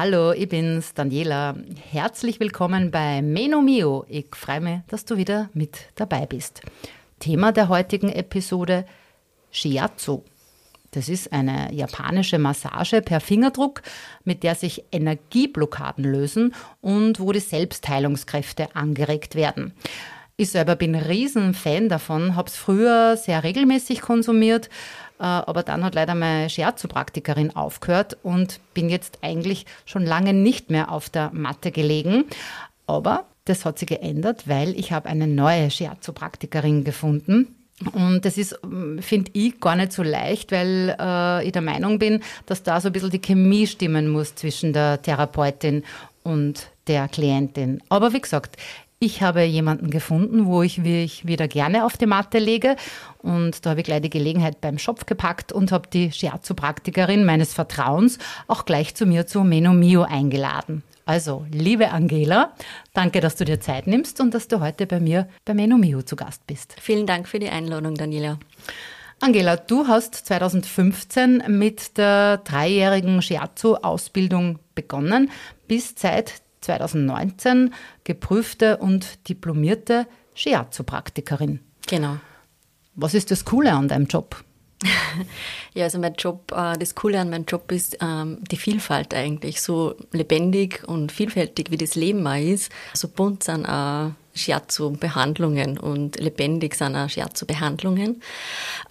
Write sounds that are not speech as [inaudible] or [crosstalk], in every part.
Hallo, ich bin's, Daniela. Herzlich willkommen bei Meno Mio. Ich freue mich, dass du wieder mit dabei bist. Thema der heutigen Episode Shiatsu. Das ist eine japanische Massage per Fingerdruck, mit der sich Energieblockaden lösen und wo die Selbstheilungskräfte angeregt werden. Ich selber bin ein Riesenfan davon, habe es früher sehr regelmäßig konsumiert, aber dann hat leider meine Shiatsu-Praktikerin aufgehört und bin jetzt eigentlich schon lange nicht mehr auf der Matte gelegen. Aber das hat sich geändert, weil ich habe eine neue Shiatsu-Praktikerin gefunden. Und das ist, finde ich, gar nicht so leicht, weil äh, ich der Meinung bin, dass da so ein bisschen die Chemie stimmen muss zwischen der Therapeutin und der Klientin. Aber wie gesagt, ich habe jemanden gefunden, wo ich mich wieder gerne auf die Matte lege. Und da habe ich gleich die Gelegenheit beim Schopf gepackt und habe die Shiatsu-Praktikerin meines Vertrauens auch gleich zu mir zu Meno Mio eingeladen. Also, liebe Angela, danke, dass du dir Zeit nimmst und dass du heute bei mir bei Meno Mio zu Gast bist. Vielen Dank für die Einladung, Daniela. Angela, du hast 2015 mit der dreijährigen Shiatsu-Ausbildung begonnen, bist seit 2019 geprüfte und diplomierte Shiatsu-Praktikerin. Genau. Was ist das Coole an deinem Job? [laughs] ja, also mein Job, äh, das Coole an meinem Job ist ähm, die Vielfalt eigentlich. So lebendig und vielfältig wie das Leben mal ist, so bunt sind auch Shiatsu-Behandlungen und lebendig sind auch Shiatsu-Behandlungen.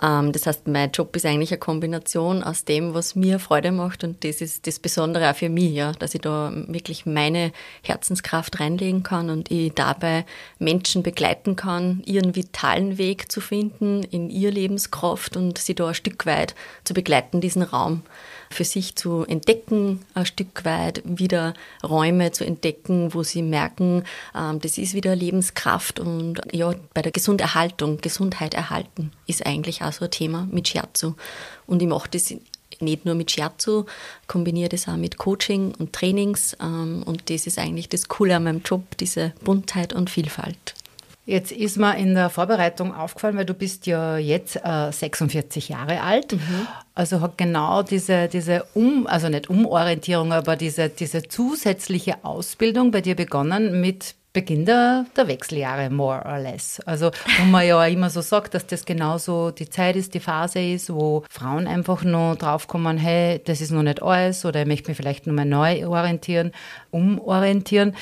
Ähm, das heißt, mein Job ist eigentlich eine Kombination aus dem, was mir Freude macht und das ist das Besondere auch für mich, ja, dass ich da wirklich meine Herzenskraft reinlegen kann und ich dabei Menschen begleiten kann, ihren vitalen Weg zu finden in ihr Lebenskraft und sie da ein Stück weit zu begleiten, diesen Raum für sich zu entdecken, ein Stück weit wieder Räume zu entdecken, wo sie merken, ähm, das ist wieder Lebenskraft und ja, bei der Gesunderhaltung, Gesundheit erhalten ist eigentlich auch so ein Thema mit Shiatsu. Und ich mache das nicht nur mit Shiatsu, kombiniere das auch mit Coaching und Trainings ähm, und das ist eigentlich das Coole an meinem Job, diese Buntheit und Vielfalt. Jetzt ist mir in der Vorbereitung aufgefallen, weil du bist ja jetzt äh, 46 Jahre alt. Mhm. Also hat genau diese, diese Um, also nicht Umorientierung, aber diese, diese zusätzliche Ausbildung bei dir begonnen mit Beginn der, der Wechseljahre, more or less. Also, wo man ja immer so sagt, dass das genauso die Zeit ist, die Phase ist, wo Frauen einfach nur draufkommen, hey, das ist noch nicht alles oder ich möchte mich vielleicht nur mal neu orientieren, umorientieren.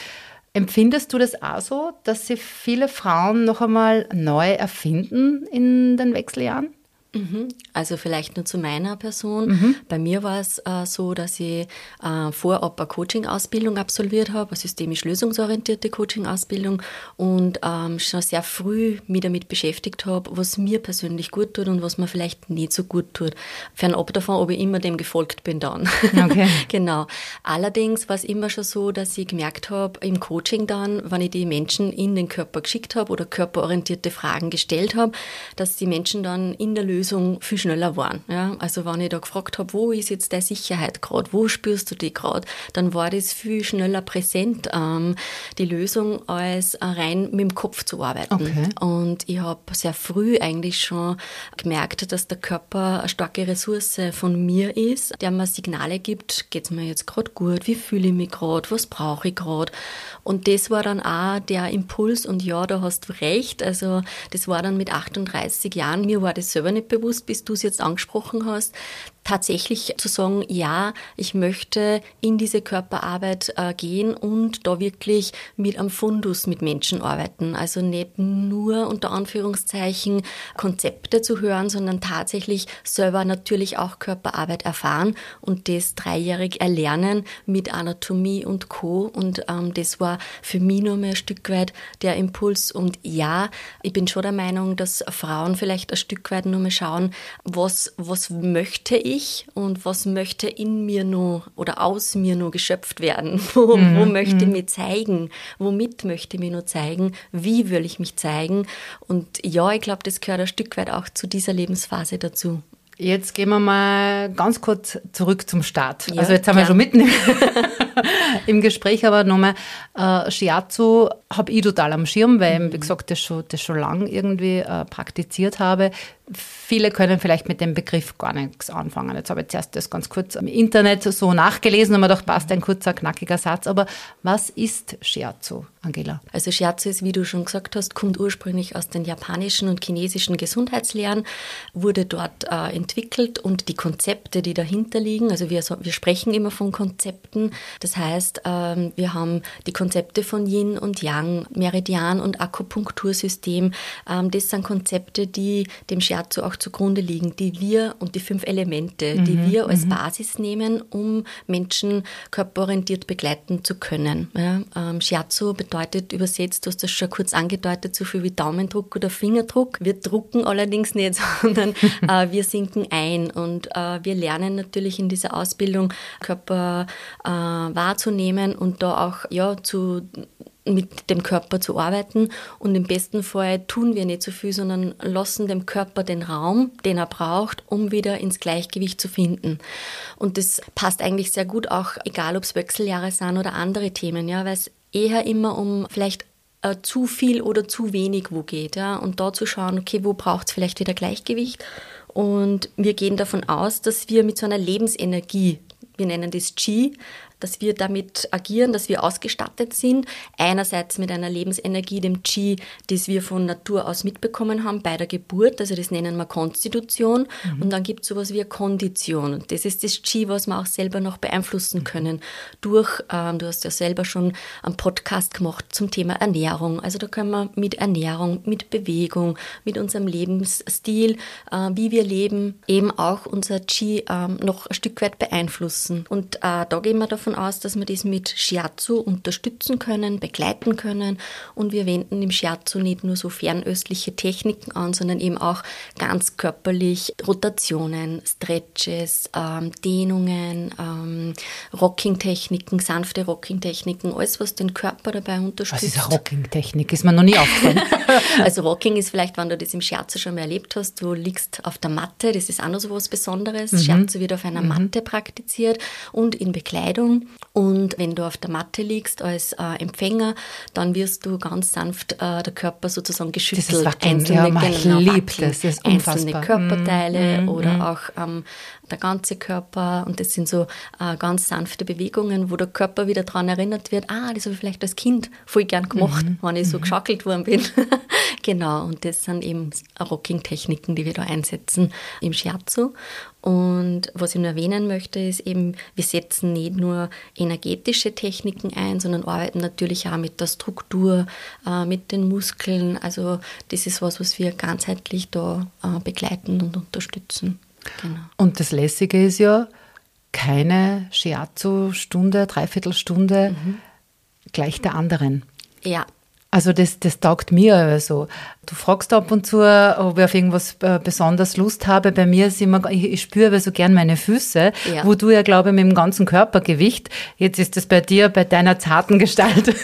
Empfindest du das auch so, dass sich viele Frauen noch einmal neu erfinden in den Wechseljahren? Also vielleicht nur zu meiner Person. Mhm. Bei mir war es äh, so, dass ich äh, vorab eine Coaching-Ausbildung absolviert habe, eine systemisch lösungsorientierte Coaching-Ausbildung und ähm, schon sehr früh mich damit beschäftigt habe, was mir persönlich gut tut und was mir vielleicht nicht so gut tut. Fernab davon, ob ich immer dem gefolgt bin dann. Okay. [laughs] genau. Allerdings war es immer schon so, dass ich gemerkt habe, im Coaching dann, wenn ich die Menschen in den Körper geschickt habe oder körperorientierte Fragen gestellt habe, dass die Menschen dann in der Lösung Lösung viel schneller waren. Ja? Also wenn ich da gefragt habe, wo ist jetzt der Sicherheit gerade, wo spürst du die gerade, dann war das viel schneller präsent, ähm, die Lösung, als rein mit dem Kopf zu arbeiten. Okay. Und ich habe sehr früh eigentlich schon gemerkt, dass der Körper eine starke Ressource von mir ist, der mir Signale gibt, geht es mir jetzt gerade gut, wie fühle ich mich gerade, was brauche ich gerade. Und das war dann auch der Impuls und ja, da hast du recht, also das war dann mit 38 Jahren, mir war das selber nicht bewusst, bis du es jetzt angesprochen hast, tatsächlich zu sagen, ja, ich möchte in diese Körperarbeit äh, gehen und da wirklich mit am Fundus mit Menschen arbeiten. Also nicht nur unter Anführungszeichen Konzepte zu hören, sondern tatsächlich selber natürlich auch Körperarbeit erfahren und das dreijährig erlernen mit Anatomie und Co. Und ähm, das war für mich nur mehr ein Stück weit der Impuls. Und ja, ich bin schon der Meinung, dass Frauen vielleicht ein Stück weit nur mehr schauen, was, was möchte ich ich und was möchte in mir nur oder aus mir nur geschöpft werden? [laughs] Wo, mhm. wo möchte ich mhm. mich zeigen? Womit möchte ich mich nur zeigen? Wie will ich mich zeigen? Und ja, ich glaube, das gehört ein Stück weit auch zu dieser Lebensphase dazu. Jetzt gehen wir mal ganz kurz zurück zum Start. Ja, also jetzt haben klar. wir schon mitten [laughs] [laughs] im, Gespräch, aber nochmal, äh, Shiatsu habe ich total am Schirm, weil mhm. wie gesagt, das schon, das schon lang irgendwie äh, praktiziert habe. Viele können vielleicht mit dem Begriff gar nichts anfangen. Jetzt habe ich zuerst das ganz kurz im Internet so nachgelesen und mir gedacht, passt ein kurzer, knackiger Satz. Aber was ist Shiatsu, Angela? Also Shiatsu ist, wie du schon gesagt hast, kommt ursprünglich aus den japanischen und chinesischen Gesundheitslehren, wurde dort äh, entwickelt und die Konzepte, die dahinter liegen, also wir, wir sprechen immer von Konzepten. Das heißt, ähm, wir haben die Konzepte von Yin und Yang, Meridian und Akupunktursystem. Ähm, das sind Konzepte, die dem Shiatsu auch zugrunde liegen, die wir und die fünf Elemente, mhm, die wir als mhm. Basis nehmen, um Menschen körperorientiert begleiten zu können. Ähm, Shiatsu bedeutet übersetzt, du hast das schon kurz angedeutet, so viel wie Daumendruck oder Fingerdruck. Wir drucken allerdings nicht, [laughs] sondern äh, wir sinken ein und äh, wir lernen natürlich in dieser Ausbildung Körper äh, wahrzunehmen und da auch ja zu mit dem Körper zu arbeiten. Und im besten Fall tun wir nicht so viel, sondern lassen dem Körper den Raum, den er braucht, um wieder ins Gleichgewicht zu finden. Und das passt eigentlich sehr gut auch, egal ob es Wechseljahre sind oder andere Themen, ja, weil es eher immer um vielleicht äh, zu viel oder zu wenig wo geht. Ja, und da zu schauen, okay, wo braucht es vielleicht wieder Gleichgewicht? Und wir gehen davon aus, dass wir mit so einer Lebensenergie, wir nennen das Qi, dass wir damit agieren, dass wir ausgestattet sind. Einerseits mit einer Lebensenergie, dem Qi, das wir von Natur aus mitbekommen haben bei der Geburt, also das nennen wir Konstitution. Mhm. Und dann gibt es sowas wie eine Kondition. Das ist das Qi, was wir auch selber noch beeinflussen können. Durch, ähm, du hast ja selber schon einen Podcast gemacht zum Thema Ernährung. Also da können wir mit Ernährung, mit Bewegung, mit unserem Lebensstil, äh, wie wir leben, eben auch unser Qi äh, noch ein Stück weit beeinflussen. Und äh, da gehen wir davon davon aus, dass wir das mit Shiatsu unterstützen können, begleiten können. Und wir wenden im Shiatsu nicht nur so fernöstliche Techniken an, sondern eben auch ganz körperlich Rotationen, Stretches, ähm, Dehnungen, ähm, Rocking-Techniken, sanfte Rocking-Techniken, alles, was den Körper dabei unterstützt. Was ist eine Rocking-Technik? Ist mir noch nie aufgefallen. [laughs] also Rocking ist vielleicht, wenn du das im Shiatsu schon mal erlebt hast, du liegst auf der Matte, das ist auch noch so was Besonderes. Mhm. Shiatsu wird auf einer mhm. Matte praktiziert und in Bekleidung und wenn du auf der Matte liegst als äh, Empfänger, dann wirst du ganz sanft äh, der Körper sozusagen geschüttelt. Das ist einzelne, ja, genau, liebt das, das ist einzelne Körperteile mm, oder mm. auch ähm, der ganze Körper. Und das sind so äh, ganz sanfte Bewegungen, wo der Körper wieder daran erinnert wird, ah, das habe ich vielleicht als Kind voll gern gemacht, mm, wenn ich so mhm. geschackelt worden bin. [laughs] genau, und das sind eben Rocking-Techniken, die wir da einsetzen im Shiatsu. Und was ich nur erwähnen möchte, ist eben, wir setzen nicht nur energetische Techniken ein, sondern arbeiten natürlich auch mit der Struktur, äh, mit den Muskeln. Also das ist was, was wir ganzheitlich da äh, begleiten und unterstützen. Genau. Und das Lässige ist ja, keine Shiatsu-Stunde, Dreiviertelstunde mhm. gleich der anderen. Ja, also das, das taugt mir also. Du fragst ab und zu, ob ich auf irgendwas äh, besonders Lust habe. Bei mir ist immer, ich, ich spüre aber so gern meine Füße, ja. wo du ja, glaube ich, mit dem ganzen Körpergewicht, jetzt ist das bei dir, bei deiner zarten Gestalt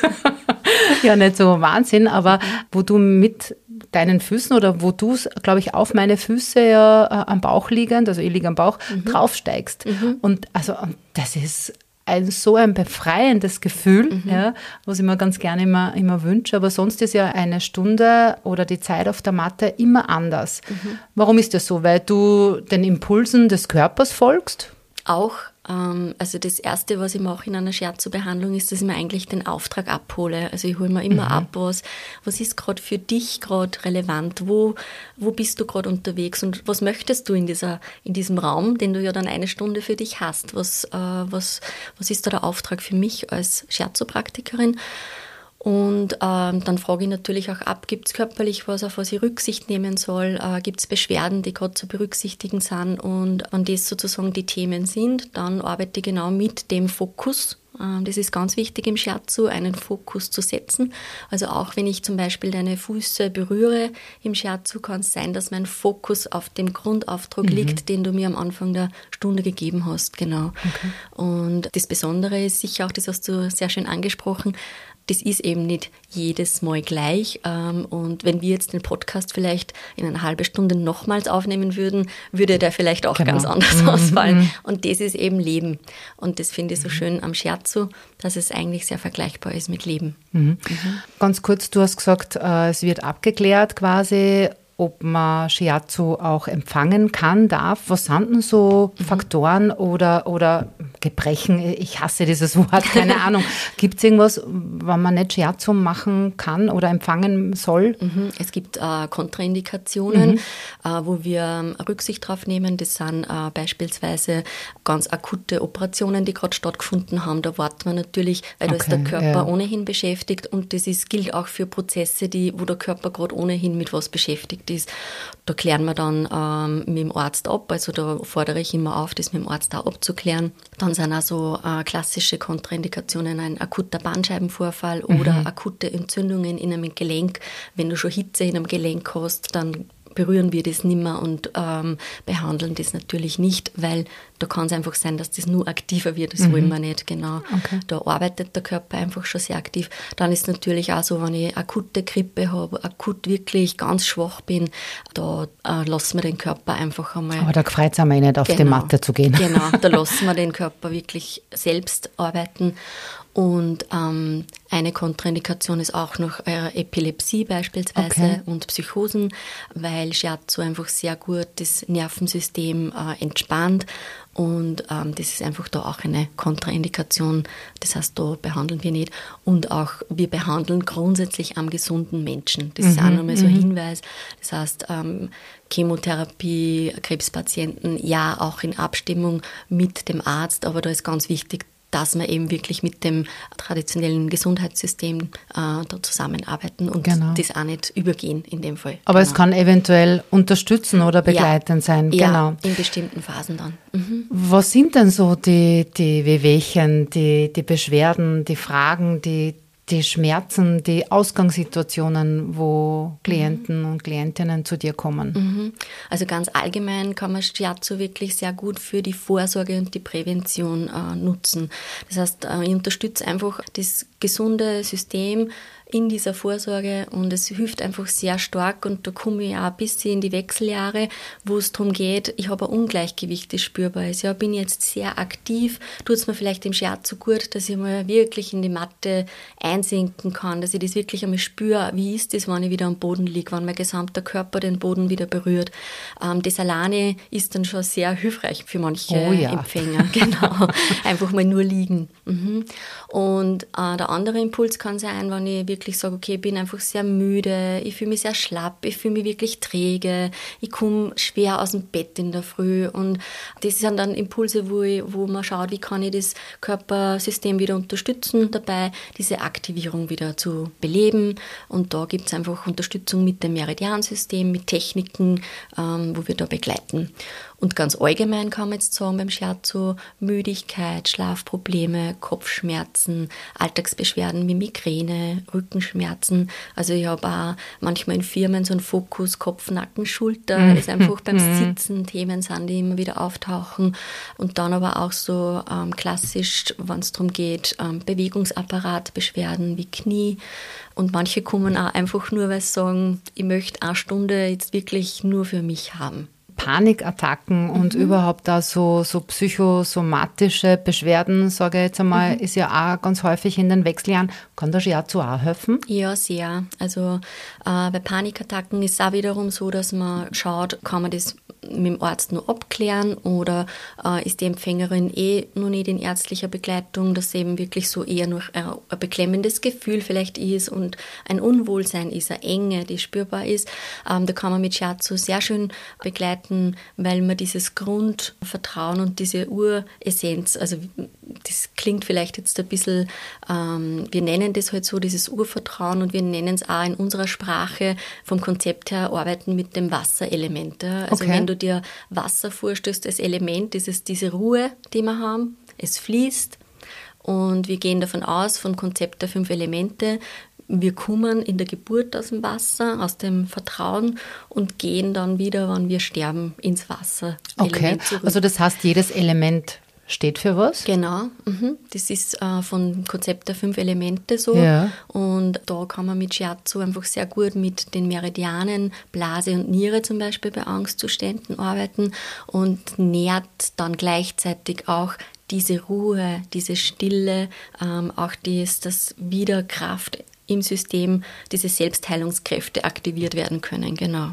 [laughs] ja nicht so Wahnsinn, aber wo du mit deinen Füßen oder wo du es, glaube ich, auf meine Füße ja äh, am Bauch liegend, also ich liege am Bauch, mhm. draufsteigst. Mhm. Und also und das ist ein, so ein befreiendes Gefühl, mhm. ja, was ich mir ganz gerne immer, immer wünsche. Aber sonst ist ja eine Stunde oder die Zeit auf der Matte immer anders. Mhm. Warum ist das so? Weil du den Impulsen des Körpers folgst? Auch, also das Erste, was ich mache in einer Scherzo-Behandlung, ist, dass ich mir eigentlich den Auftrag abhole. Also ich hole mir immer mhm. ab, was, was ist gerade für dich gerade relevant, wo, wo bist du gerade unterwegs und was möchtest du in, dieser, in diesem Raum, den du ja dann eine Stunde für dich hast. Was, äh, was, was ist da der Auftrag für mich als Scherzo-Praktikerin? Und ähm, dann frage ich natürlich auch ab, gibt es körperlich was, auf was ich Rücksicht nehmen soll? Äh, gibt es Beschwerden, die gerade zu berücksichtigen sind? Und wenn das sozusagen die Themen sind, dann arbeite ich genau mit dem Fokus Ähm, das ist ganz wichtig im Shiatsu, einen Fokus zu setzen. Also auch wenn ich zum Beispiel deine Füße berühre im Shiatsu, kann es sein, dass mein Fokus auf dem Grundaufdruck mhm. liegt, den du mir am Anfang der Stunde gegeben hast. Genau. Okay. Und das Besondere ist sicher auch, das hast du sehr schön angesprochen, das ist eben nicht jedes Mal gleich. Ähm, und wenn wir jetzt den Podcast vielleicht in einer halben Stunde nochmals aufnehmen würden, würde der vielleicht auch genau. ganz anders [laughs] mhm. ausfallen. Und das ist eben Leben. Und das finde ich so mhm. schön am Scherzo, dass es eigentlich sehr vergleichbar ist mit Leben. Mhm. mhm. Ganz kurz, du hast gesagt, äh, es wird abgeklärt quasi, ob man Shiatsu auch empfangen kann, darf. Was sind denn so mhm. Faktoren oder, oder Gebrechen? Ich hasse dieses Wort, keine [laughs] Ahnung. Gibt es irgendwas, wann man nicht Shiatsu machen kann oder empfangen soll? Mhm. Es gibt äh, Kontraindikationen, mhm. äh, wo wir ähm, Rücksicht drauf nehmen. Das sind äh, beispielsweise ganz akute Operationen, die gerade stattgefunden haben. Da wartet man natürlich, weil okay, da ist der Körper ja. ohnehin beschäftigt und das ist, gilt auch für Prozesse, die, wo der Körper gerade ohnehin mit was beschäftigt ist. Da klären wir dann ähm, mit dem Arzt ab. Also da fordere ich immer auf, das mit dem Arzt auch abzuklären. Dann sind auch so äh, klassische Kontraindikationen ein akuter Bandscheibenvorfall mhm. oder akute Entzündungen in einem Gelenk. Wenn du schon Hitze in einem Gelenk hast, dann berühren wir das nicht mehr und ähm, behandeln das natürlich nicht, weil da kann es einfach sein, dass das nur aktiver wird. Das mhm. wollen wir nicht, genau. Okay. Da arbeitet der Körper einfach schon sehr aktiv. Dann ist natürlich auch so, wenn ich akute Grippe habe, akut wirklich ganz schwach bin, da äh, lassen wir den Körper einfach einmal. Aber da freut es einmal nicht, auf genau, die Matte zu gehen. Genau, [laughs] da lassen wir den Körper wirklich selbst arbeiten. Und ähm, eine Kontraindikation ist auch noch äh, Epilepsie beispielsweise okay. und Psychosen, weil Shiatsu einfach sehr gut das Nervensystem äh, entspannt und ähm, das ist einfach da auch eine Kontraindikation. Das heißt, da behandeln wir nicht. Und auch wir behandeln grundsätzlich am gesunden Menschen. Das mhm, ist auch nochmal so ein mhm. Hinweis. Das heißt, ähm, Chemotherapie, Krebspatienten, ja, auch in Abstimmung mit dem Arzt, aber da ist ganz wichtig, dass wir eben wirklich mit dem traditionellen Gesundheitssystem äh, da zusammenarbeiten und genau. das auch nicht übergehen in dem Fall. Aber genau. es kann eventuell unterstützen oder begleitend ja. sein. Genau. Ja, in bestimmten Phasen dann. Mhm. Was sind denn so die, die Wehwehchen, die, die Beschwerden, die Fragen, die die Schmerzen, die Ausgangssituationen, wo Klienten mhm. und Klientinnen zu dir kommen? Mhm. Also ganz allgemein kann man Shiatsu wirklich sehr gut für die Vorsorge und die Prävention äh, nutzen. Das heißt, äh, ich unterstütze einfach das gesunde System, in dieser Vorsorge und es hilft einfach sehr stark und da komme ich auch ein bisschen in die Wechseljahre, wo es darum geht, ich habe ein Ungleichgewicht, das spürbar ist. Ja, bin jetzt sehr aktiv, tut es mir vielleicht im Scherz so gut, dass ich mal wirklich in die Matte einsinken kann, dass ich das wirklich einmal spüre, wie ist das, wenn ich wieder am Boden liege, wenn mein gesamter Körper den Boden wieder berührt. Ähm, das alleine ist dann schon sehr hilfreich für manche oh ja. Empfänger, [laughs] genau. Einfach mal nur liegen. Mhm. Und äh, der andere Impuls kann sein, wenn ich wirklich wirklich sage, okay, ich bin einfach sehr müde, ich fühle mich sehr schlapp, ich fühle mich wirklich träge, ich komme schwer aus dem Bett in der Früh und das sind dann Impulse, wo, ich, wo man schaut, wie kann ich das Körpersystem wieder unterstützen, dabei diese Aktivierung wieder zu beleben und da gibt es einfach Unterstützung mit dem Meridiansystem, mit Techniken, ähm, wo wir da begleiten. Und ganz allgemein kann man jetzt sagen beim Shiatsu Müdigkeit, Schlafprobleme, Kopfschmerzen, Alltagsbeschwerden wie Migräne, Rückenschmerzen. Also ich habe auch manchmal in Firmen so einen Fokus Kopf, Nacken, Schulter, mhm. das einfach [laughs] beim mhm. Sitzen Themen sind, die immer wieder auftauchen. Und dann aber auch so ähm, klassisch, wenn es darum geht, ähm, Bewegungsapparatbeschwerden wie Knie. Und manche kommen auch einfach nur, weil sie sagen, ich möchte eine Stunde jetzt wirklich nur für mich haben. Panikattacken und mhm. überhaupt da so, so psychosomatische Beschwerden, sage ich jetzt einmal, mhm. ist ja auch ganz häufig in den Wechseljahren. Kann das Shiatsu auch helfen? Ja, sehr. Also äh, bei Panikattacken ist es auch wiederum so, dass man schaut, kann man das mit dem Arzt nur abklären oder äh, ist die Empfängerin eh noch nicht in ärztlicher Begleitung, dass eben wirklich so eher noch ein, ein beklemmendes Gefühl vielleicht ist und ein Unwohlsein ist, eine Enge, die spürbar ist. Ähm, da kann man mit Shiatsu sehr schön begleiten, weil man dieses Grundvertrauen und diese Uressenz, also das klingt vielleicht jetzt ein bisschen, ähm, wir nennen das halt so, dieses Urvertrauen und wir nennen es auch in unserer Sprache vom Konzept her Arbeiten mit dem Wasserelement. Also okay. wenn du dir Wasser vorstellst, das Element, dieses, diese Ruhe, die wir haben, es fließt Und wir gehen davon aus, vom Konzept der fünf Elemente, wir kommen in der Geburt aus dem Wasser, aus dem Vertrauen und gehen dann wieder, wenn wir sterben, ins Wasser. Okay, also das heißt, jedes Element steht für was? Genau, mhm. das ist äh, vom Konzept der fünf Elemente so. Ja. Und da kann man mit Shiatsu einfach sehr gut mit den Meridianen, Blase und Niere zum Beispiel bei Angstzuständen arbeiten und nährt dann gleichzeitig auch diese Ruhe, diese Stille, ähm, auch dies, das wieder Kraft im System, diese Selbstheilungskräfte aktiviert werden können. Genau.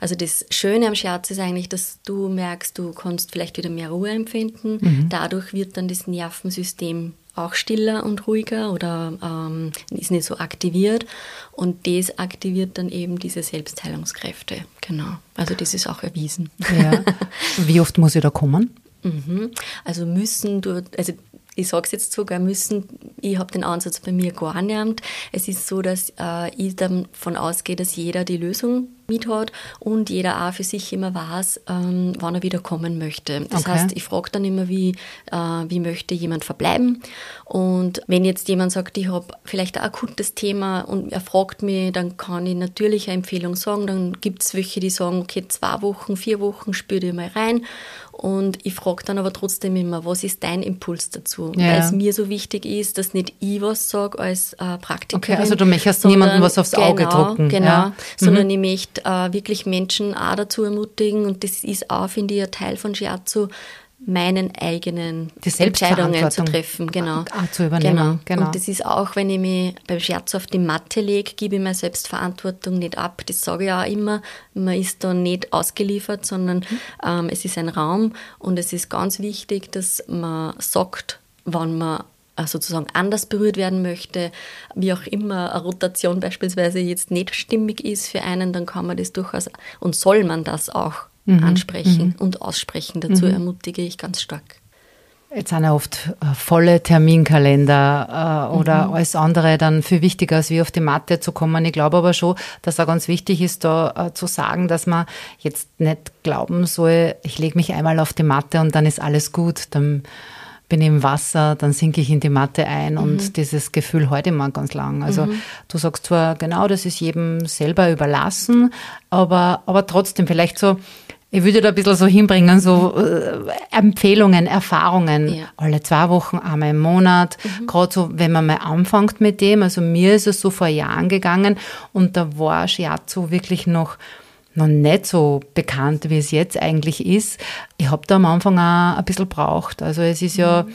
Also das Schöne am Scherz ist eigentlich, dass du merkst, du kannst vielleicht wieder mehr Ruhe empfinden. Mhm. Dadurch wird dann das Nervensystem auch stiller und ruhiger oder ähm, ist nicht so aktiviert. Und das aktiviert dann eben diese Selbstheilungskräfte. Genau. Also das ist auch erwiesen. Ja. [laughs] Wie oft muss ich da kommen? Mhm. Also müssen, du, also ich sage es jetzt sogar müssen, ich habe den Ansatz bei mir gar nicht. Es ist so, dass äh, ich davon ausgehe, dass jeder die Lösung mit hat und jeder auch für sich immer weiß, ähm, wann er wieder kommen möchte. Das okay. heißt, ich frage dann immer, wie, äh, wie möchte jemand verbleiben. Und wenn jetzt jemand sagt, ich habe vielleicht ein akutes Thema und er fragt mich, dann kann ich natürlich eine Empfehlung sagen. Dann gibt es welche, die sagen, okay, zwei Wochen, vier Wochen spüre ich mal rein. Und ich frage dann aber trotzdem immer, was ist dein Impuls dazu? Ja. Weil es mir so wichtig ist, dass nicht ich was sage als äh, Praktikerin. Okay, also du möchtest niemandem was aufs Auge genau, drucken. Genau, ja. sondern mhm. ich möchte äh, wirklich Menschen auch dazu ermutigen und das ist auch, finde ich, ein Teil von Shiatsu, meinen eigenen Entscheidungen zu treffen. Genau. Zu übernehmen. Genau. genau. Und das ist auch, wenn ich mich beim Scherz auf die Matte lege, gebe ich mir Selbstverantwortung nicht ab. Das sage ich auch immer. Man ist da nicht ausgeliefert, sondern mhm. ähm, es ist ein Raum und es ist ganz wichtig, dass man sagt, wann man äh, sozusagen anders berührt werden möchte, wie auch immer eine Rotation beispielsweise jetzt nicht stimmig ist für einen, dann kann man das durchaus und soll man das auch mhm. ansprechen mhm. und aussprechen. Dazu mhm. ermutige ich ganz stark. Jetzt sind ja oft äh, volle Terminkalender äh, oder mhm. alles andere dann viel wichtiger, als wie auf die Matte zu kommen. Ich glaube aber schon, dass auch ganz wichtig ist, da äh, zu sagen, dass man jetzt nicht glauben soll, ich lege mich einmal auf die Matte und dann ist alles gut. Dann bin im Wasser, dann sinke ich in die Matte ein mhm. und dieses Gefühl heute mal ganz lang. Also mhm. du sagst zwar genau, das ist jedem selber überlassen, aber, aber trotzdem vielleicht so, ich würde da ein bisschen so hinbringen, so äh, Empfehlungen, Erfahrungen. Ja. Alle zwei Wochen, einmal im Monat. Mhm. Gerade so, wenn man mal anfängt mit dem. Also mir ist es so vor Jahren gegangen und da war Shiatsu wirklich noch noch nicht so bekannt, wie es jetzt eigentlich ist. Ich habe da am Anfang auch ein bisschen braucht. Also es ist ja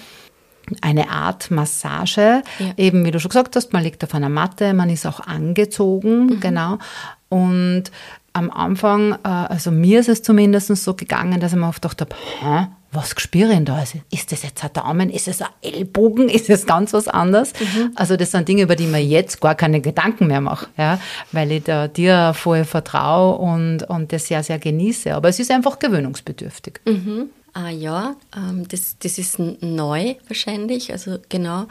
eine Art Massage, ja. eben wie du schon gesagt hast, man liegt auf einer Matte, man ist auch angezogen, mhm. genau. Und am Anfang, äh, also mir ist es zumindest so gegangen, dass ich mir oft gedacht habe, was spüre ich denn da? Also, ist das jetzt ein Daumen? Ist es ein Ellbogen? Ist es ganz was anderes? Mhm. Also das sind Dinge, über die mir jetzt gar keine Gedanken mehr mache, ja, weil ich da dir voll vertraue und, und das sehr, sehr genieße. Aber es ist einfach gewöhnungsbedürftig. Mhm. Ah ja, ähm, das, das ist neu wahrscheinlich, also genau.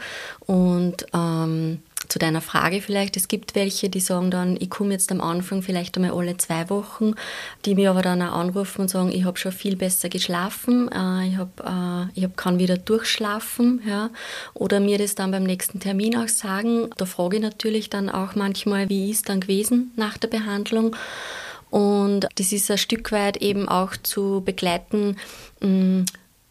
Und ähm, zu deiner Frage vielleicht, es gibt welche, die sagen dann, ich komme jetzt am Anfang vielleicht einmal alle zwei Wochen, die mir aber dann auch anrufen und sagen, ich habe schon viel besser geschlafen, äh, ich, hab, äh, ich hab, kann wieder durchschlafen, ja, oder mir das dann beim nächsten Termin auch sagen. Da frage ich natürlich dann auch manchmal, wie ist dann gewesen nach der Behandlung. Und das ist ein Stück weit eben auch zu begleiten, mh, mm,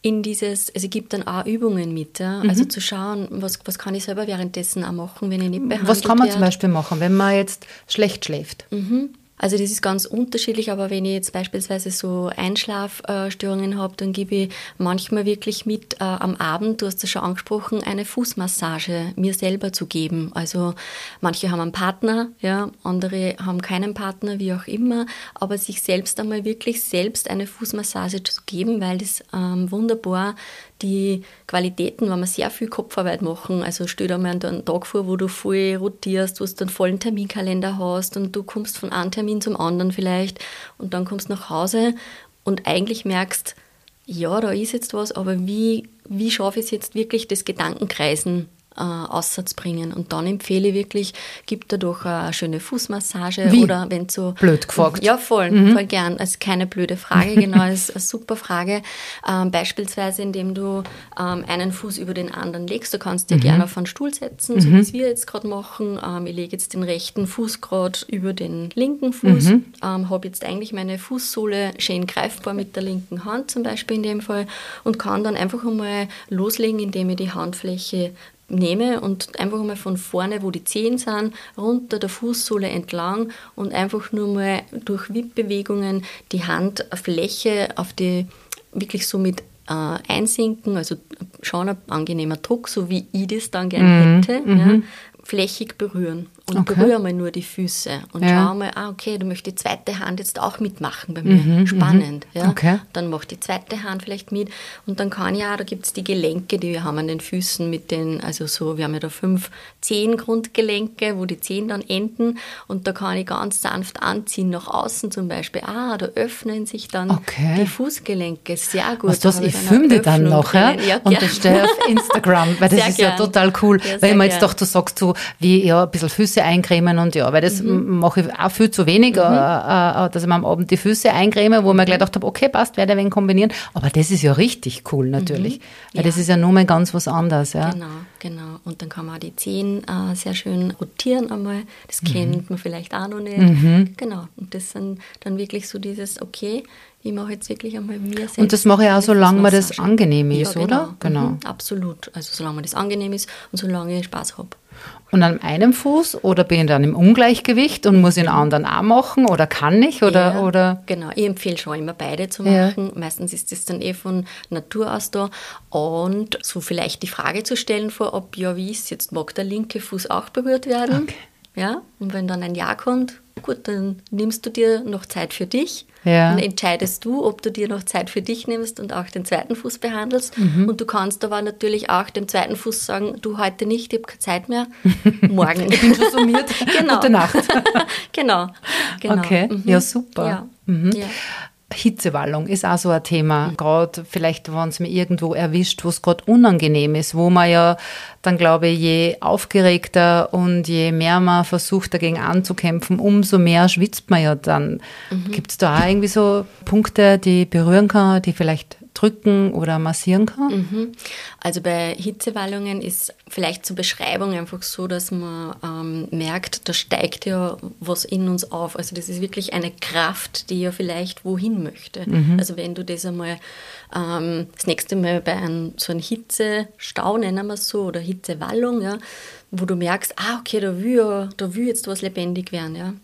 in dieses, also es gibt dann auch Übungen mit, ja? Mhm. also zu schauen, was, was kann ich selber währenddessen auch machen, wenn ich nicht behandelt Was kann man werd. zum Beispiel machen, wenn man jetzt schlecht schläft? Mhm. Also das ist ganz unterschiedlich, aber wenn ich jetzt beispielsweise so Einschlafstörungen habe, dann gebe ich manchmal wirklich mit äh, am Abend, du hast es schon angesprochen, eine Fußmassage mir selber zu geben. Also manche haben einen Partner, ja, andere haben keinen Partner, wie auch immer, aber sich selbst einmal wirklich selbst eine Fußmassage zu geben, weil das ähm, wunderbar die Qualitäten, wenn wir sehr viel Kopfarbeit machen, also stell dir mal einen Tag vor, wo du voll rotierst, wo du einen vollen Terminkalender hast und du kommst von einem Termin zum anderen vielleicht und dann kommst nach Hause und eigentlich merkst, ja, da ist jetzt was, aber wie, wie schaffe ich es jetzt wirklich, das Gedankenkreisen äh, Aussatz bringen. Und dann empfehle ich wirklich, gibt dadurch eine schöne Fußmassage Wie? oder wenn so. Blöd gefragt. Ja, voll, voll gern. Also keine blöde Frage, [laughs] genau, ist eine super Frage. Ähm, beispielsweise, indem du ähm, einen Fuß über den anderen legst. Du kannst dir gerne auf einen Stuhl setzen, so wie es wir jetzt gerade machen. Ähm, ich lege jetzt den rechten Fuß gerade über den linken Fuß, ähm, habe jetzt eigentlich meine Fußsohle schön greifbar mit der linken Hand zum Beispiel in dem Fall und kann dann einfach einmal loslegen, indem ich die Handfläche nehme und einfach mal von vorne, wo die Zehen sind, runter der Fußsohle entlang und einfach nur mal durch Wippbewegungen die Handfläche auf die wirklich so mit äh, einsinken, also schon ein angenehmer Druck, so wie ich das dann gerne hätte, ja, flächig berühren. Und Okay. berühre mal nur die Füße und Ja. schau mal, ah, okay, du möchtest die zweite Hand jetzt auch mitmachen bei mir. Spannend. Ja? Okay. Dann macht die zweite Hand vielleicht mit. Und dann kann ja, da gibt es die Gelenke, die wir haben an den Füßen mit den, also so, wir haben ja da fünf Zehengrundgelenke, wo die Zehen dann enden. Und da kann ich ganz sanft anziehen, nach außen zum Beispiel. Ah, da öffnen sich dann Okay. die Fußgelenke. Sehr gut. Was Da das, habe ich filme die dann noch ja? Ja, und das stelle auf [laughs] Instagram, weil das Sehr ist ja gern. total cool. Ja, weil mir jetzt doch, du sagst so, wie ja, ein bisschen Füße eincremen und ja, weil das Mhm. mache ich auch viel zu wenig, äh, äh, dass ich mir am Abend die Füße eincreme, wo ich mir gleich gedacht habe, okay, passt, werde ich ein wenig kombinieren. Aber das ist ja richtig cool natürlich, weil Mhm. Ja. das ist ja nur mal ganz was anderes. Ja? Genau, genau. Und dann kann man auch die Zehen äh, sehr schön rotieren einmal. Das Mhm. kennt man vielleicht auch noch nicht. Genau. Und das sind dann wirklich so dieses, okay, ich mache jetzt wirklich einmal mir selbst. Und das mache ich auch, solange mir das angenehm ist, ja, oder? Genau. Genau. Mhm, absolut. Also solange mir das angenehm ist und solange ich Spaß habe. Und an einem Fuß oder bin ich dann im Ungleichgewicht und muss den anderen auch machen oder kann ich oder, Ja, oder Genau, ich empfehle schon immer beide zu Ja. machen. Meistens ist das dann eh von Natur aus da. Und so vielleicht die Frage zu stellen vorab, ja, wie ist jetzt, mag der linke Fuß auch berührt werden? Okay. Ja, und wenn dann ein Ja kommt, gut, dann nimmst du dir noch Zeit für dich. Ja. Dann entscheidest du, ob du dir noch Zeit für dich nimmst und auch den zweiten Fuß behandelst. Mhm. Und du kannst aber natürlich auch dem zweiten Fuß sagen, du heute nicht, ich habe keine Zeit mehr, [laughs] morgen. ich bin schon summiert. [laughs] Genau. Gute Nacht. genau, [laughs] genau. Okay, Mhm. ja super. Ja. Mhm. Ja. Hitzewallung ist auch so ein Thema. Gerade vielleicht, wenn es mir irgendwo erwischt, wo es gerade unangenehm ist, wo man ja dann, glaube ich, je aufgeregter und je mehr man versucht, dagegen anzukämpfen, umso mehr schwitzt man ja dann. Gibt es da auch irgendwie so Punkte, die berühren kann, die vielleicht drücken oder massieren kann? Also bei Hitzewallungen ist vielleicht zur Beschreibung einfach so, dass man ähm, merkt, da steigt ja was in uns auf. Also das ist wirklich eine Kraft, die ja vielleicht wohin möchte. Also wenn du das einmal ähm, das nächste Mal bei einem so einem Hitzestau, nennen wir es so, oder Hitzewallung, ja, wo du merkst, ah okay, da will, da will jetzt was lebendig werden, ja.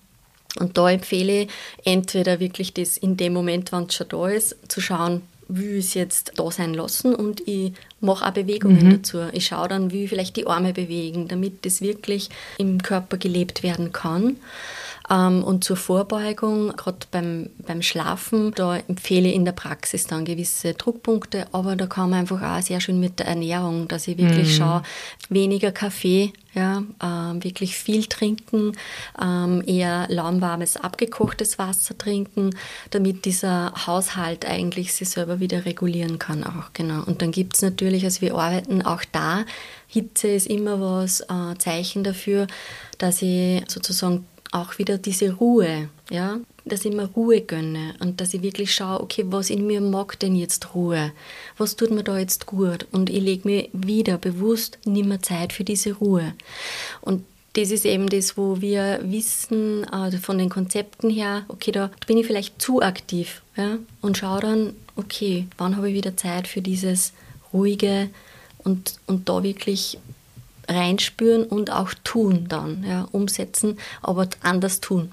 Und da empfehle ich entweder wirklich das in dem Moment, wenn es schon da ist, zu schauen, will es jetzt da sein lassen und ich mache auch Bewegungen dazu. Ich schaue dann, wie vielleicht die Arme bewegen, damit das wirklich im Körper gelebt werden kann. Ähm, und zur Vorbeugung, gerade beim, beim Schlafen, da empfehle ich in der Praxis dann gewisse Druckpunkte, aber da kann man einfach auch sehr schön mit der Ernährung, dass ich wirklich schaue, weniger Kaffee, ja, ähm, wirklich viel trinken, ähm, eher lauwarmes, abgekochtes Wasser trinken, damit dieser Haushalt eigentlich sich selber wieder regulieren kann auch, genau. Und dann gibt es natürlich, also wir arbeiten auch da, Hitze ist immer was, äh, Zeichen dafür, dass ich sozusagen auch wieder diese Ruhe, ja, dass ich mir Ruhe gönne und dass ich wirklich schaue, okay, was in mir mag denn jetzt Ruhe? Was tut mir da jetzt gut? Und ich lege mir wieder bewusst nimmer Zeit für diese Ruhe. Und das ist eben das, wo wir wissen, äh, von den Konzepten her, okay, da bin ich vielleicht zu aktiv ja, und schaue dann, okay, wann habe ich wieder Zeit für dieses ruhige und, und da wirklich reinspüren und auch tun dann, ja, umsetzen, aber anders tun.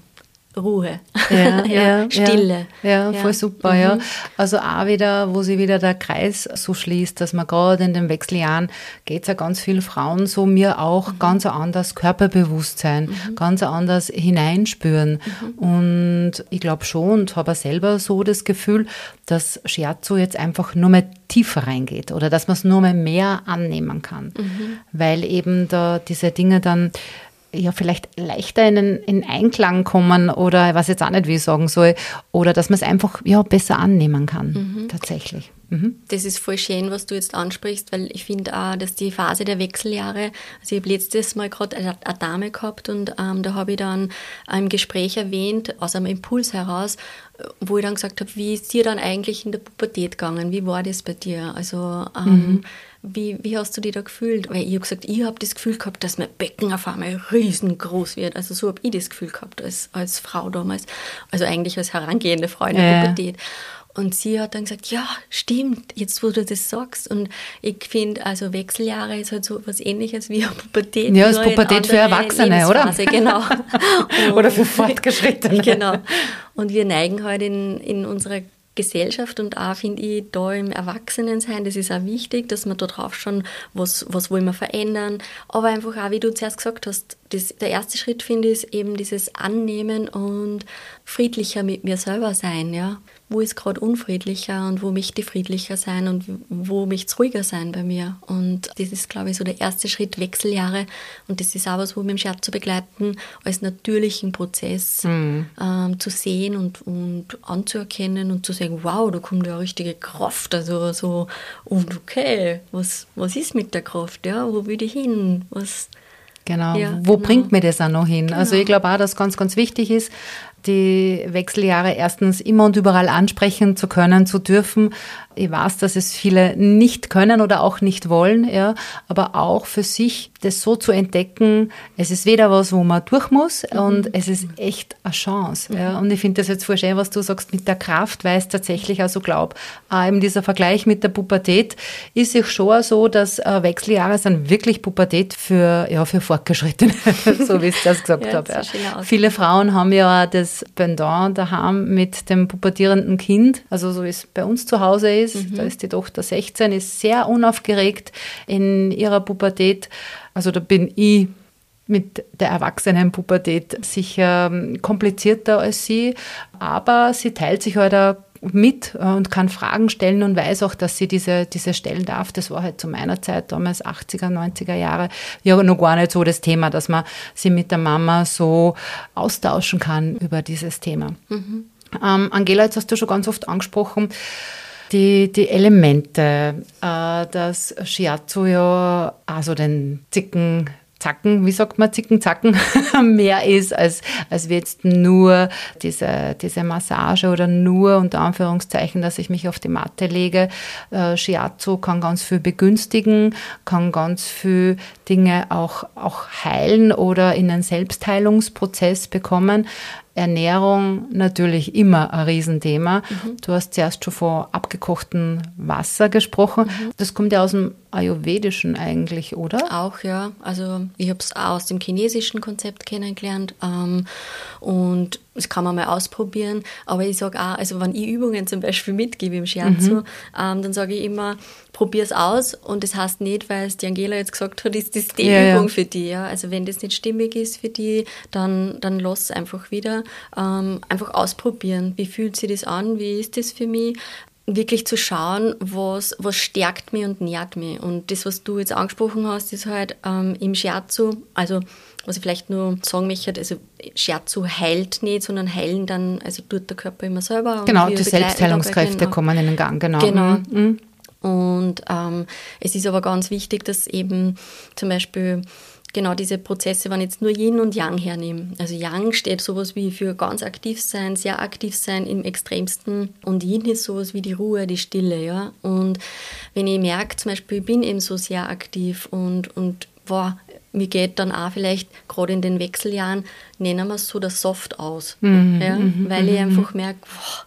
Ruhe, [laughs] Stille. Ja, voll Ja. super, ja. Also auch wieder, wo sich wieder der Kreis so schließt, dass man gerade in den Wechseljahren geht es ja ganz vielen Frauen so, mir auch ganz ein anderes Körperbewusstsein, ganz ein anderes hineinspüren. Und ich glaube schon und habe selber so das Gefühl, dass Scherzo jetzt einfach nur mehr tiefer reingeht oder dass man es nur mehr mehr annehmen kann, weil eben da diese Dinge dann ja, vielleicht leichter in, in Einklang kommen oder weiß jetzt auch nicht, wie ich sagen soll, oder dass man es einfach ja, besser annehmen kann, tatsächlich. Mhm. Das ist voll schön, was du jetzt ansprichst, weil ich finde auch, dass die Phase der Wechseljahre, also ich habe letztes Mal gerade eine, eine, Dame gehabt und ähm, da habe ich dann im Gespräch erwähnt, aus einem Impuls heraus, wo ich dann gesagt habe, wie ist dir dann eigentlich in der Pubertät gegangen? Wie war das bei dir? Also ähm, mhm. Wie, wie hast du dich da gefühlt? Weil ich habe gesagt, ich habe das Gefühl gehabt, dass mein Becken auf einmal riesengroß wird. Also so habe ich das Gefühl gehabt als, als Frau damals. Also eigentlich als herangehende Frau in der ja. Pubertät. Und sie hat dann gesagt, ja, stimmt, jetzt wo du das sagst. Und ich finde, also Wechseljahre ist halt so was ähnliches wie eine Pubertät. Ja, das Pubertät für Erwachsene, oder? Genau. [laughs] oder für Fortgeschrittene. [laughs] Genau. Und wir neigen halt in, in unserer Gesellschaft und auch finde ich da im Erwachsenensein, das ist auch wichtig, dass man da drauf schon, was, was wollen wir verändern, aber einfach auch, wie du zuerst gesagt hast, das, der erste Schritt finde ich ist eben dieses Annehmen und friedlicher mit mir selber sein, ja wo ist gerade unfriedlicher und wo möchte ich friedlicher sein und wo möchte es ruhiger sein bei mir. Und das ist, glaube ich, so der erste Schritt, Wechseljahre. Und das ist auch was, wo wir im Scherz zu begleiten, als natürlichen Prozess mhm. ähm, zu sehen und, und anzuerkennen und zu sagen, wow, da kommt ja richtige Kraft. Also so, und okay, was, was ist mit der Kraft? Ja, wo will ich hin? Was, Genau. Ja, Wo genau. bringt mir das auch noch hin? Genau. Also ich glaube auch, dass ganz, ganz wichtig ist, die Wechseljahre erstens immer und überall ansprechen zu können, zu dürfen. Ich weiß, dass es viele nicht können oder auch nicht wollen, ja, aber auch für sich das so zu entdecken, es ist weder was, wo man durch muss mhm. und es ist echt eine Chance. Mhm. Ja. Und ich finde das jetzt voll schön, was du sagst mit der Kraft, weil es tatsächlich also glaub, äh, eben dieser Vergleich mit der Pubertät ist sich schon so, dass äh, Wechseljahre sind wirklich Pubertät für, ja, für Fortgeschrittene, [laughs] so wie ich das gesagt ja, habe. Ja. Viele Frauen haben ja das das Pendant daheim mit dem pubertierenden Kind, also so wie es bei uns zu Hause ist. Mhm. Da ist die Tochter 16, ist sehr unaufgeregt in ihrer Pubertät. Also da bin ich mit der Erwachsenenpubertät sicher komplizierter als sie, aber sie teilt sich halt auch mit äh, und kann Fragen stellen und weiß auch, dass sie diese, diese stellen darf. Das war halt zu meiner Zeit, damals 80er, 90er Jahre, ja noch gar nicht so das Thema, dass man sie mit der Mama so austauschen kann über dieses Thema. Mhm. Ähm, Angela, jetzt hast du schon ganz oft angesprochen, die, die Elemente, äh, dass Shiatsu ja also den Zicken Zacken, wie sagt man, Zicken, Zacken, [laughs] mehr ist, als, als jetzt nur diese, diese Massage oder nur unter Anführungszeichen, dass ich mich auf die Matte lege. Äh, Shiatsu kann ganz viel begünstigen, kann ganz viel Dinge auch, auch heilen oder in einen Selbstheilungsprozess bekommen. Ernährung natürlich immer ein Riesenthema. Mhm. Du hast zuerst schon von abgekochtem Wasser gesprochen. Mhm. Das kommt ja aus dem Ayurvedischen eigentlich, oder? Auch, ja. Also ich habe es aus dem chinesischen Konzept kennengelernt. Ähm, und das kann man mal ausprobieren. Aber ich sage auch, also wenn ich Übungen zum Beispiel mitgebe im Shiatsu, mhm. ähm, dann sage ich immer, probier es aus. Und das heißt nicht, weil es die Angela jetzt gesagt hat, ist das die ja, Übung ja. für dich. Ja? Also wenn das nicht stimmig ist für die, dann, dann lass es einfach wieder. Ähm, einfach ausprobieren. Wie fühlt sich das an? Wie ist das für mich? wirklich zu schauen, was, was stärkt mich und nährt mich. Und das, was du jetzt angesprochen hast, ist halt ähm, im Shiatsu, also was ich vielleicht nur sagen möchte, also Scherzo heilt nicht, sondern heilen dann, also tut der Körper immer selber. Genau, die Selbstheilungskräfte genau. kommen in den Gang, genau. Genau. Mhm. Und ähm, es ist aber ganz wichtig, dass eben zum Beispiel genau diese Prozesse, wenn ich jetzt nur Yin und Yang hernehme. Also Yang steht sowas wie für ganz aktiv sein, sehr aktiv sein im Extremsten und Yin ist sowas wie die Ruhe, die Stille, ja. Und wenn ich merke, zum Beispiel, ich bin eben so sehr aktiv und, und boah, mir geht dann auch vielleicht gerade in den Wechseljahren, nennen wir es so, das Soft aus. Mhm, ja? Mhm, weil ich mhm, einfach merke, boah,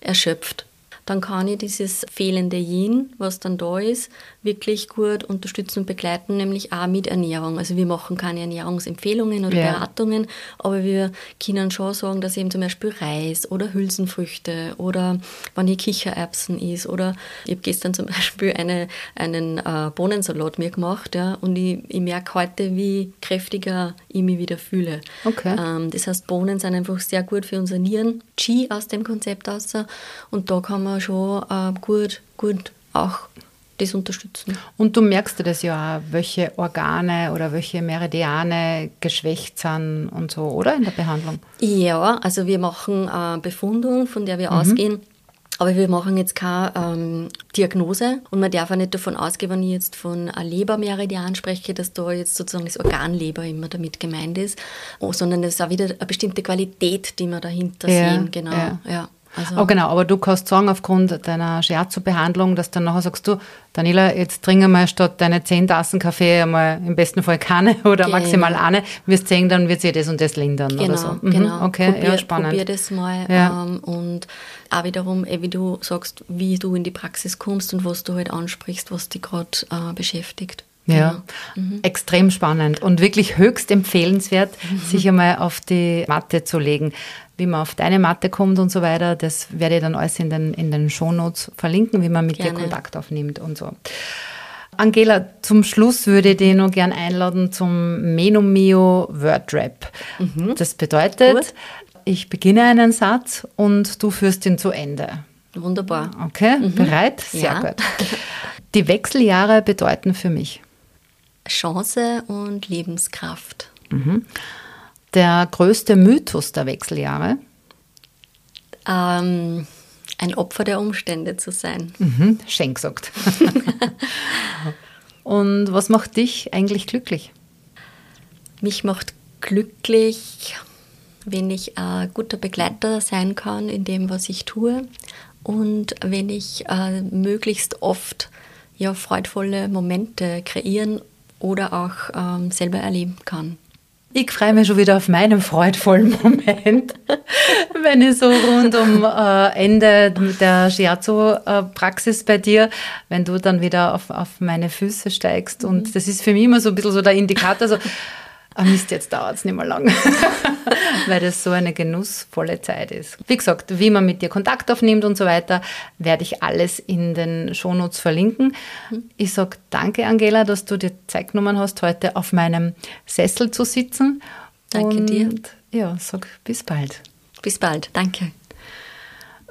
erschöpft dann kann ich dieses fehlende Yin, was dann da ist, wirklich gut unterstützen und begleiten, nämlich auch mit Ernährung. Also wir machen keine Ernährungsempfehlungen oder ja. Beratungen, aber wir können schon sagen, dass eben zum Beispiel Reis oder Hülsenfrüchte oder wenn ich Kichererbsen ist oder ich habe gestern zum [laughs] Beispiel eine, einen äh, Bohnensalat mir gemacht ja, und ich, ich merke heute, wie kräftiger ich mich wieder fühle. Okay. Ähm, das heißt, Bohnen sind einfach sehr gut für unsere Nieren. Qi aus dem Konzept aus und da kann man schon äh, gut, gut auch das unterstützen. Und du merkst das ja auch, welche Organe oder welche Meridiane geschwächt sind und so, oder in der Behandlung? Ja, also wir machen eine Befundung, von der wir mhm. ausgehen, Aber wir machen jetzt keine ähm, Diagnose und man darf auch nicht davon ausgehen, wenn ich jetzt von einer Lebermeridian spreche, dass da jetzt sozusagen das Organleber immer damit gemeint ist, oh, sondern es ist auch wieder eine bestimmte Qualität, die wir dahinter ja, sehen. Genau. Ja. ja. Also oh, genau, aber du kannst sagen, aufgrund deiner Shiatsu-Behandlung, dass dann nachher sagst du, Daniela, jetzt trinken wir statt deine 10 Tassen Kaffee einmal im besten Fall keine [laughs] oder genau. maximal eine. Wirst sehen, dann wird sich das und das lindern genau, oder so. Mhm, genau, okay, probier, ja, spannend. Probier das mal ja. ähm, und auch wiederum, eh, wie du sagst, wie du in die Praxis kommst und was du halt ansprichst, was dich gerade äh, beschäftigt. Ja, mhm. extrem spannend und wirklich höchst empfehlenswert, mhm. sich einmal auf die Matte zu legen wie man auf deine Matte kommt und so weiter. Das werde ich dann alles in den, in den Shownotes verlinken, wie man mit Gerne. dir Kontakt aufnimmt und so. Angela, zum Schluss würde ich dich noch gern einladen zum Menomio Wordrap. Mhm. Das bedeutet, Gut. ich beginne einen Satz und du führst ihn zu Ende. Wunderbar. Okay, mhm. bereit? Sehr ja. gut. Die Wechseljahre bedeuten für mich Chance und Lebenskraft. Mhm der größte Mythos der Wechseljahre? Ähm, ein Opfer der Umstände zu sein. Mhm, Schenk gesagt. [laughs] Und was macht dich eigentlich glücklich? Mich macht glücklich, wenn ich ein guter Begleiter sein kann in dem, was ich tue und wenn ich äh, möglichst oft ja, freudvolle Momente kreieren oder auch ähm, selber erleben kann. Ich freue mich schon wieder auf meinen freudvollen [laughs] Moment, [laughs] wenn ich so rund um äh, Ende der Shiatsu-Praxis bei dir, wenn du dann wieder auf, auf meine Füße steigst. Und mhm. das ist für mich immer so ein bisschen so der Indikator, so, ah Mist, jetzt dauert es nicht mehr lang, [laughs] weil das so eine genussvolle Zeit ist. Wie gesagt, wie man mit dir Kontakt aufnimmt und so weiter, werde ich alles in den Shownotes verlinken. Mhm. Ich sage danke, Angela, dass du dir Zeit genommen hast, heute auf meinem Sessel zu sitzen. Danke und, dir. Ja, sag bis bald. Bis bald, danke.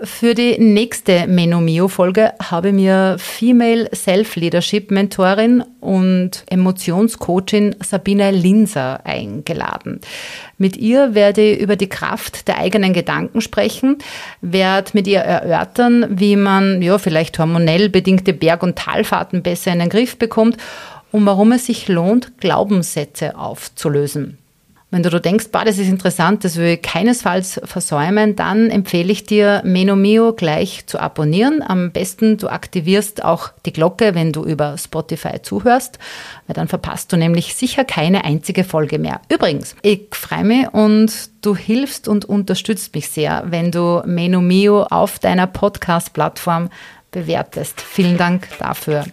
Für die nächste Menomio-Folge habe mir Female Self-Leadership Mentorin und Emotionscoachin Sabine Linser eingeladen. Mit ihr werde ich über die Kraft der eigenen Gedanken sprechen, werde mit ihr erörtern, wie man ja vielleicht hormonell bedingte Berg- und Talfahrten besser in den Griff bekommt und warum es sich lohnt, Glaubenssätze aufzulösen. Wenn du, denkst, bah, das ist interessant, das will ich keinesfalls versäumen, dann empfehle ich dir, Menomio gleich zu abonnieren. Am besten du aktivierst auch die Glocke, wenn du über Spotify zuhörst, weil dann verpasst du nämlich sicher keine einzige Folge mehr. Übrigens, ich freue mich und du hilfst und unterstützt mich sehr, wenn du Menomio auf deiner Podcast-Plattform bewertest. Vielen Dank dafür.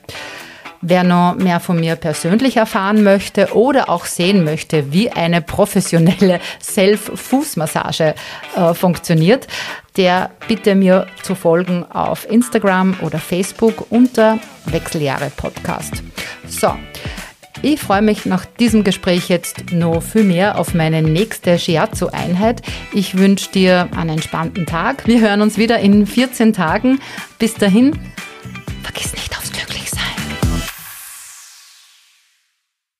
Wer noch mehr von mir persönlich erfahren möchte oder auch sehen möchte, wie eine professionelle Self-Fußmassage äh, funktioniert, der bitte mir zu folgen auf Instagram oder Facebook unter Wechseljahre Podcast. So. Ich freue mich nach diesem Gespräch jetzt noch viel mehr auf meine nächste Shiatsu-Einheit. Ich wünsche dir einen entspannten Tag. Wir hören uns wieder in 14 Tagen. Bis dahin, vergiss nicht aufs Glücklichsein.